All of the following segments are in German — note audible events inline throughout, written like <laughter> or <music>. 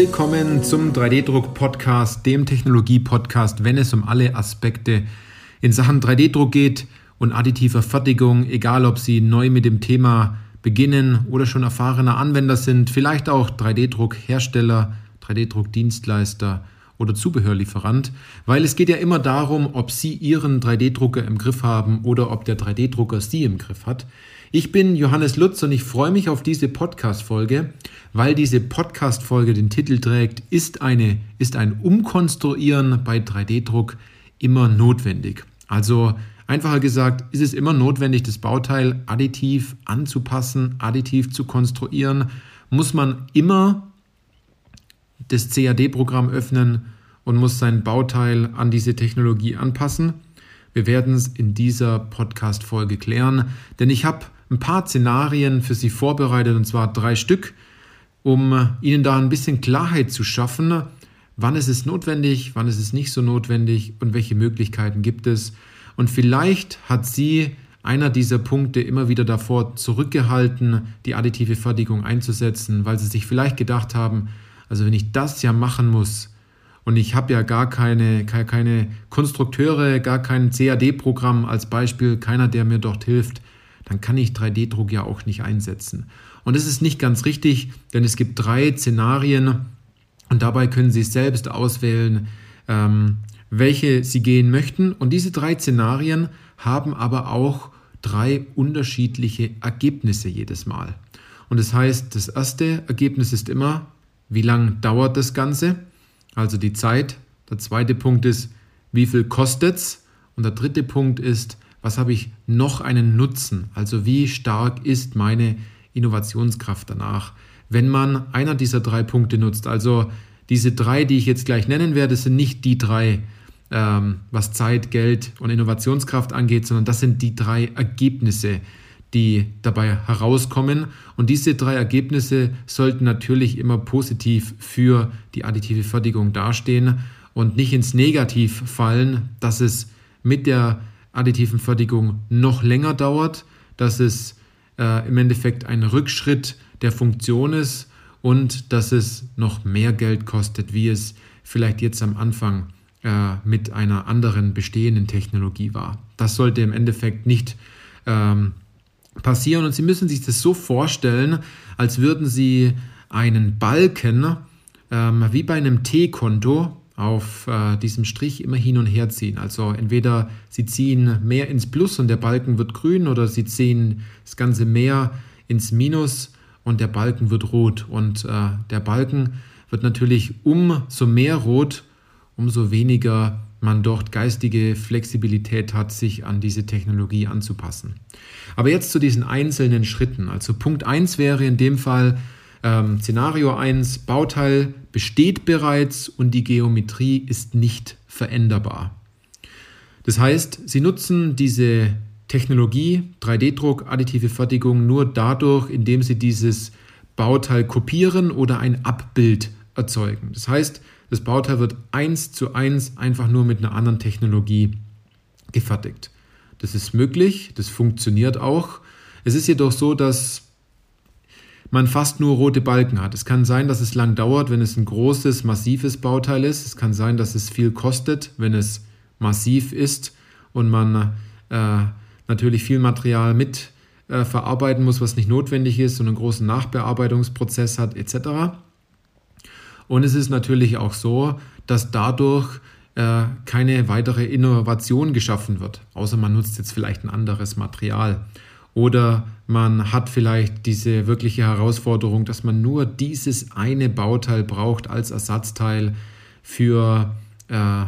Willkommen zum 3D-Druck-Podcast, dem Technologie-Podcast, wenn es um alle Aspekte in Sachen 3D-Druck geht und additiver Fertigung, egal ob Sie neu mit dem Thema beginnen oder schon erfahrener Anwender sind, vielleicht auch 3D-Druck-Hersteller, 3D-Druck-Dienstleister oder Zubehörlieferant, weil es geht ja immer darum, ob Sie Ihren 3D-Drucker im Griff haben oder ob der 3D-Drucker Sie im Griff hat. Ich bin Johannes Lutz und ich freue mich auf diese Podcast-Folge, weil diese Podcast-Folge den Titel trägt, ist, eine, ist ein Umkonstruieren bei 3D-Druck immer notwendig. Also einfacher gesagt, ist es immer notwendig, das Bauteil additiv anzupassen, additiv zu konstruieren, muss man immer das CAD-Programm öffnen und muss sein Bauteil an diese Technologie anpassen. Wir werden es in dieser Podcast-Folge klären, denn ich habe ein paar Szenarien für Sie vorbereitet, und zwar drei Stück, um Ihnen da ein bisschen Klarheit zu schaffen, wann ist es notwendig, wann ist es nicht so notwendig und welche Möglichkeiten gibt es. Und vielleicht hat Sie einer dieser Punkte immer wieder davor zurückgehalten, die additive Fertigung einzusetzen, weil Sie sich vielleicht gedacht haben, also wenn ich das ja machen muss, und ich habe ja gar keine, keine Konstrukteure, gar kein CAD-Programm als Beispiel, keiner, der mir dort hilft, dann kann ich 3D-Druck ja auch nicht einsetzen. Und das ist nicht ganz richtig, denn es gibt drei Szenarien und dabei können Sie selbst auswählen, ähm, welche Sie gehen möchten. Und diese drei Szenarien haben aber auch drei unterschiedliche Ergebnisse jedes Mal. Und das heißt, das erste Ergebnis ist immer, wie lang dauert das Ganze, also die Zeit. Der zweite Punkt ist, wie viel kostet es? Und der dritte Punkt ist, was habe ich noch einen Nutzen? Also wie stark ist meine Innovationskraft danach, wenn man einer dieser drei Punkte nutzt? Also diese drei, die ich jetzt gleich nennen werde, sind nicht die drei, ähm, was Zeit, Geld und Innovationskraft angeht, sondern das sind die drei Ergebnisse, die dabei herauskommen. Und diese drei Ergebnisse sollten natürlich immer positiv für die additive Fertigung dastehen und nicht ins Negativ fallen, dass es mit der additiven Fertigung noch länger dauert, dass es äh, im Endeffekt ein Rückschritt der Funktion ist und dass es noch mehr Geld kostet, wie es vielleicht jetzt am Anfang äh, mit einer anderen bestehenden Technologie war. Das sollte im Endeffekt nicht ähm, passieren und Sie müssen sich das so vorstellen, als würden Sie einen Balken ähm, wie bei einem T-Konto auf äh, diesem Strich immer hin und her ziehen. Also entweder sie ziehen mehr ins Plus und der Balken wird grün oder sie ziehen das ganze mehr ins Minus und der Balken wird rot. Und äh, der Balken wird natürlich umso mehr rot, umso weniger man dort geistige Flexibilität hat, sich an diese Technologie anzupassen. Aber jetzt zu diesen einzelnen Schritten. Also Punkt 1 wäre in dem Fall, ähm, Szenario 1, Bauteil besteht bereits und die Geometrie ist nicht veränderbar. Das heißt, Sie nutzen diese Technologie, 3D-Druck, additive Fertigung nur dadurch, indem Sie dieses Bauteil kopieren oder ein Abbild erzeugen. Das heißt, das Bauteil wird eins zu eins einfach nur mit einer anderen Technologie gefertigt. Das ist möglich, das funktioniert auch. Es ist jedoch so, dass man fast nur rote Balken hat. Es kann sein, dass es lang dauert, wenn es ein großes, massives Bauteil ist. Es kann sein, dass es viel kostet, wenn es massiv ist und man äh, natürlich viel Material mit äh, verarbeiten muss, was nicht notwendig ist und einen großen Nachbearbeitungsprozess hat etc. Und es ist natürlich auch so, dass dadurch äh, keine weitere Innovation geschaffen wird, außer man nutzt jetzt vielleicht ein anderes Material. Oder man hat vielleicht diese wirkliche Herausforderung, dass man nur dieses eine Bauteil braucht als Ersatzteil für äh,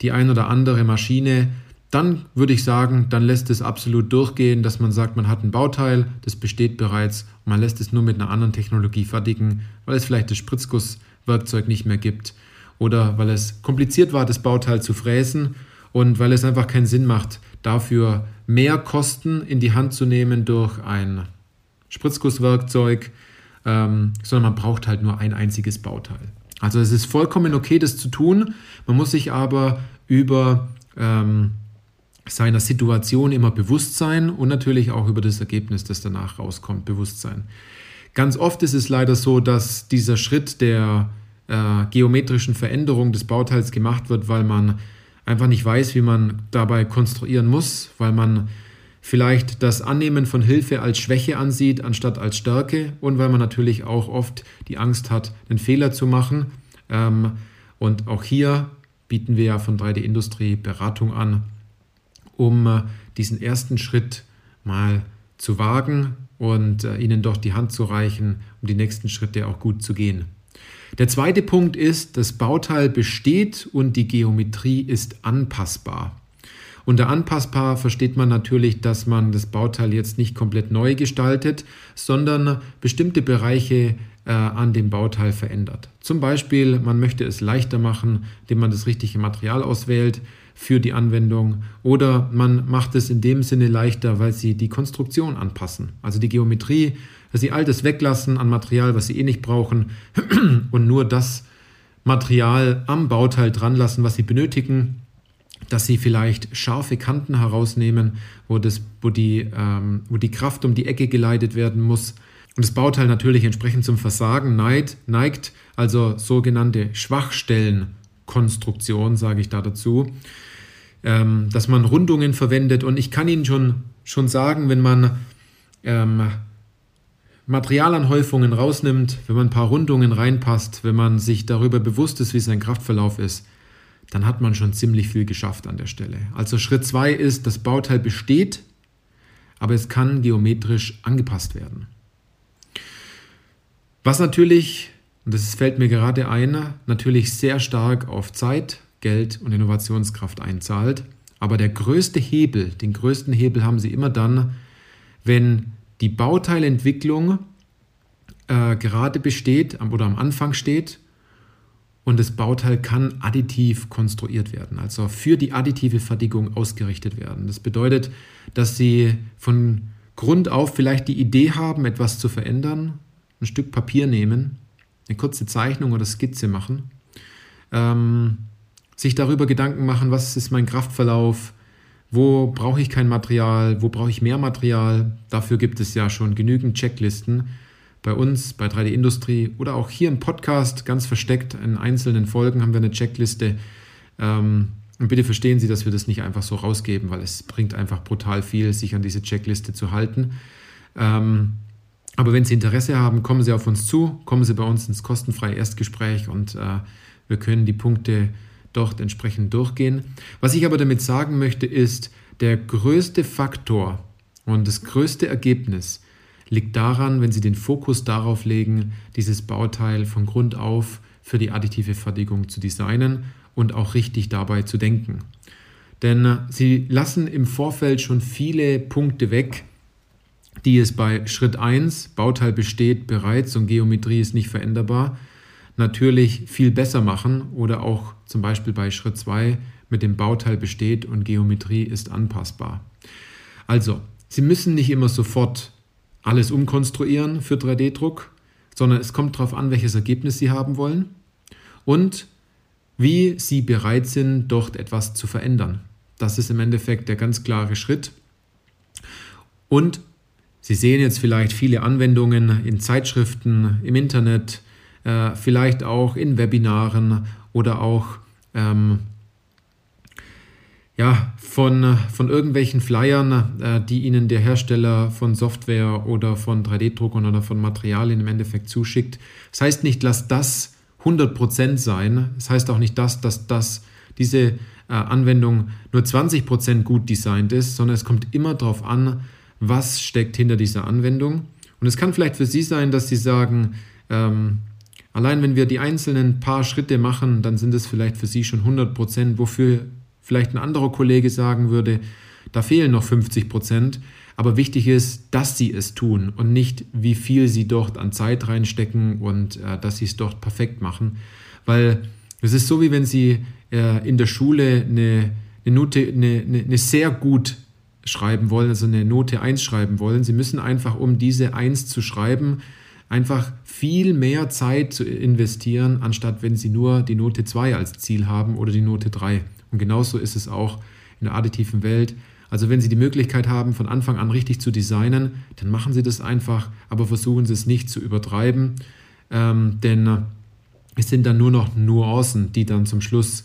die ein oder andere Maschine. Dann würde ich sagen, dann lässt es absolut durchgehen, dass man sagt, man hat ein Bauteil, das besteht bereits und man lässt es nur mit einer anderen Technologie fertigen, weil es vielleicht das Spritzgusswerkzeug nicht mehr gibt oder weil es kompliziert war, das Bauteil zu fräsen und weil es einfach keinen Sinn macht, dafür mehr Kosten in die Hand zu nehmen durch ein Spritzgusswerkzeug, ähm, sondern man braucht halt nur ein einziges Bauteil. Also es ist vollkommen okay, das zu tun. Man muss sich aber über ähm, seiner Situation immer bewusst sein und natürlich auch über das Ergebnis, das danach rauskommt, bewusst sein. Ganz oft ist es leider so, dass dieser Schritt der äh, geometrischen Veränderung des Bauteils gemacht wird, weil man einfach nicht weiß, wie man dabei konstruieren muss, weil man vielleicht das Annehmen von Hilfe als Schwäche ansieht, anstatt als Stärke und weil man natürlich auch oft die Angst hat, einen Fehler zu machen. Ähm, und auch hier bieten wir ja von 3D-Industrie Beratung an, um äh, diesen ersten Schritt mal zu wagen und äh, ihnen doch die Hand zu reichen, um die nächsten Schritte auch gut zu gehen. Der zweite Punkt ist, das Bauteil besteht und die Geometrie ist anpassbar. Unter anpassbar versteht man natürlich, dass man das Bauteil jetzt nicht komplett neu gestaltet, sondern bestimmte Bereiche äh, an dem Bauteil verändert. Zum Beispiel, man möchte es leichter machen, indem man das richtige Material auswählt für die Anwendung oder man macht es in dem Sinne leichter, weil sie die Konstruktion anpassen, also die Geometrie, dass sie altes weglassen an Material, was sie eh nicht brauchen <clears throat> und nur das Material am Bauteil dran lassen, was sie benötigen dass sie vielleicht scharfe Kanten herausnehmen, wo, das, wo, die, ähm, wo die Kraft um die Ecke geleitet werden muss. Und das Bauteil natürlich entsprechend zum Versagen neigt, neigt also sogenannte Schwachstellenkonstruktion, sage ich da dazu, ähm, dass man Rundungen verwendet. Und ich kann Ihnen schon, schon sagen, wenn man ähm, Materialanhäufungen rausnimmt, wenn man ein paar Rundungen reinpasst, wenn man sich darüber bewusst ist, wie sein Kraftverlauf ist, dann hat man schon ziemlich viel geschafft an der Stelle. Also Schritt 2 ist, das Bauteil besteht, aber es kann geometrisch angepasst werden. Was natürlich, und das fällt mir gerade ein, natürlich sehr stark auf Zeit, Geld und Innovationskraft einzahlt. Aber der größte Hebel, den größten Hebel haben Sie immer dann, wenn die Bauteilentwicklung äh, gerade besteht oder am Anfang steht und das Bauteil kann additiv konstruiert werden, also für die additive Fertigung ausgerichtet werden. Das bedeutet, dass Sie von Grund auf vielleicht die Idee haben, etwas zu verändern, ein Stück Papier nehmen, eine kurze Zeichnung oder Skizze machen, ähm, sich darüber Gedanken machen, was ist mein Kraftverlauf, wo brauche ich kein Material, wo brauche ich mehr Material. Dafür gibt es ja schon genügend Checklisten bei uns, bei 3D Industrie oder auch hier im Podcast ganz versteckt in einzelnen Folgen haben wir eine Checkliste. Ähm, und bitte verstehen Sie, dass wir das nicht einfach so rausgeben, weil es bringt einfach brutal viel, sich an diese Checkliste zu halten. Ähm, aber wenn Sie Interesse haben, kommen Sie auf uns zu, kommen Sie bei uns ins kostenfreie Erstgespräch und äh, wir können die Punkte dort entsprechend durchgehen. Was ich aber damit sagen möchte, ist, der größte Faktor und das größte Ergebnis liegt daran, wenn Sie den Fokus darauf legen, dieses Bauteil von Grund auf für die additive Fertigung zu designen und auch richtig dabei zu denken. Denn äh, Sie lassen im Vorfeld schon viele Punkte weg, die es bei Schritt 1, Bauteil besteht bereits und Geometrie ist nicht veränderbar, natürlich viel besser machen oder auch zum Beispiel bei Schritt 2 mit dem Bauteil besteht und Geometrie ist anpassbar. Also, Sie müssen nicht immer sofort alles umkonstruieren für 3D-Druck, sondern es kommt darauf an, welches Ergebnis Sie haben wollen und wie Sie bereit sind, dort etwas zu verändern. Das ist im Endeffekt der ganz klare Schritt. Und Sie sehen jetzt vielleicht viele Anwendungen in Zeitschriften, im Internet, äh, vielleicht auch in Webinaren oder auch ähm, ja, von, von irgendwelchen Flyern, äh, die Ihnen der Hersteller von Software oder von 3D-Druckern oder von Materialien im Endeffekt zuschickt. Das heißt nicht, lass das 100% sein. Das heißt auch nicht, dass, dass, dass diese äh, Anwendung nur 20% gut designt ist, sondern es kommt immer darauf an, was steckt hinter dieser Anwendung. Und es kann vielleicht für Sie sein, dass Sie sagen, ähm, allein wenn wir die einzelnen paar Schritte machen, dann sind es vielleicht für Sie schon 100%, wofür vielleicht ein anderer Kollege sagen würde, da fehlen noch 50 Prozent. Aber wichtig ist, dass sie es tun und nicht, wie viel sie dort an Zeit reinstecken und äh, dass sie es dort perfekt machen. Weil es ist so, wie wenn sie äh, in der Schule eine, eine Note, eine, eine, sehr gut schreiben wollen, also eine Note 1 schreiben wollen. Sie müssen einfach, um diese 1 zu schreiben, einfach viel mehr Zeit zu investieren, anstatt wenn sie nur die Note 2 als Ziel haben oder die Note 3. Und genauso ist es auch in der additiven Welt. Also wenn Sie die Möglichkeit haben, von Anfang an richtig zu designen, dann machen Sie das einfach, aber versuchen Sie es nicht zu übertreiben. Ähm, denn Es sind dann nur noch Nuancen, die dann zum Schluss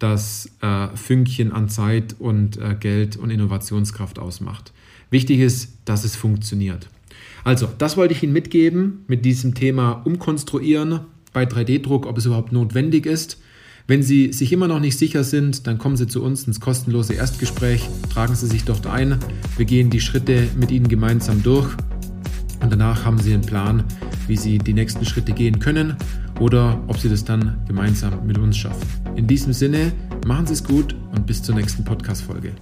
das äh, Fünkchen an Zeit und äh, Geld und Innovationskraft ausmacht. Wichtig ist, dass es funktioniert. Also, das wollte ich Ihnen mitgeben mit diesem Thema Umkonstruieren bei 3D-Druck, ob es überhaupt notwendig ist. Wenn Sie sich immer noch nicht sicher sind, dann kommen Sie zu uns ins kostenlose Erstgespräch, tragen Sie sich dort ein. Wir gehen die Schritte mit Ihnen gemeinsam durch und danach haben Sie einen Plan, wie Sie die nächsten Schritte gehen können oder ob Sie das dann gemeinsam mit uns schaffen. In diesem Sinne, machen Sie es gut und bis zur nächsten Podcast-Folge.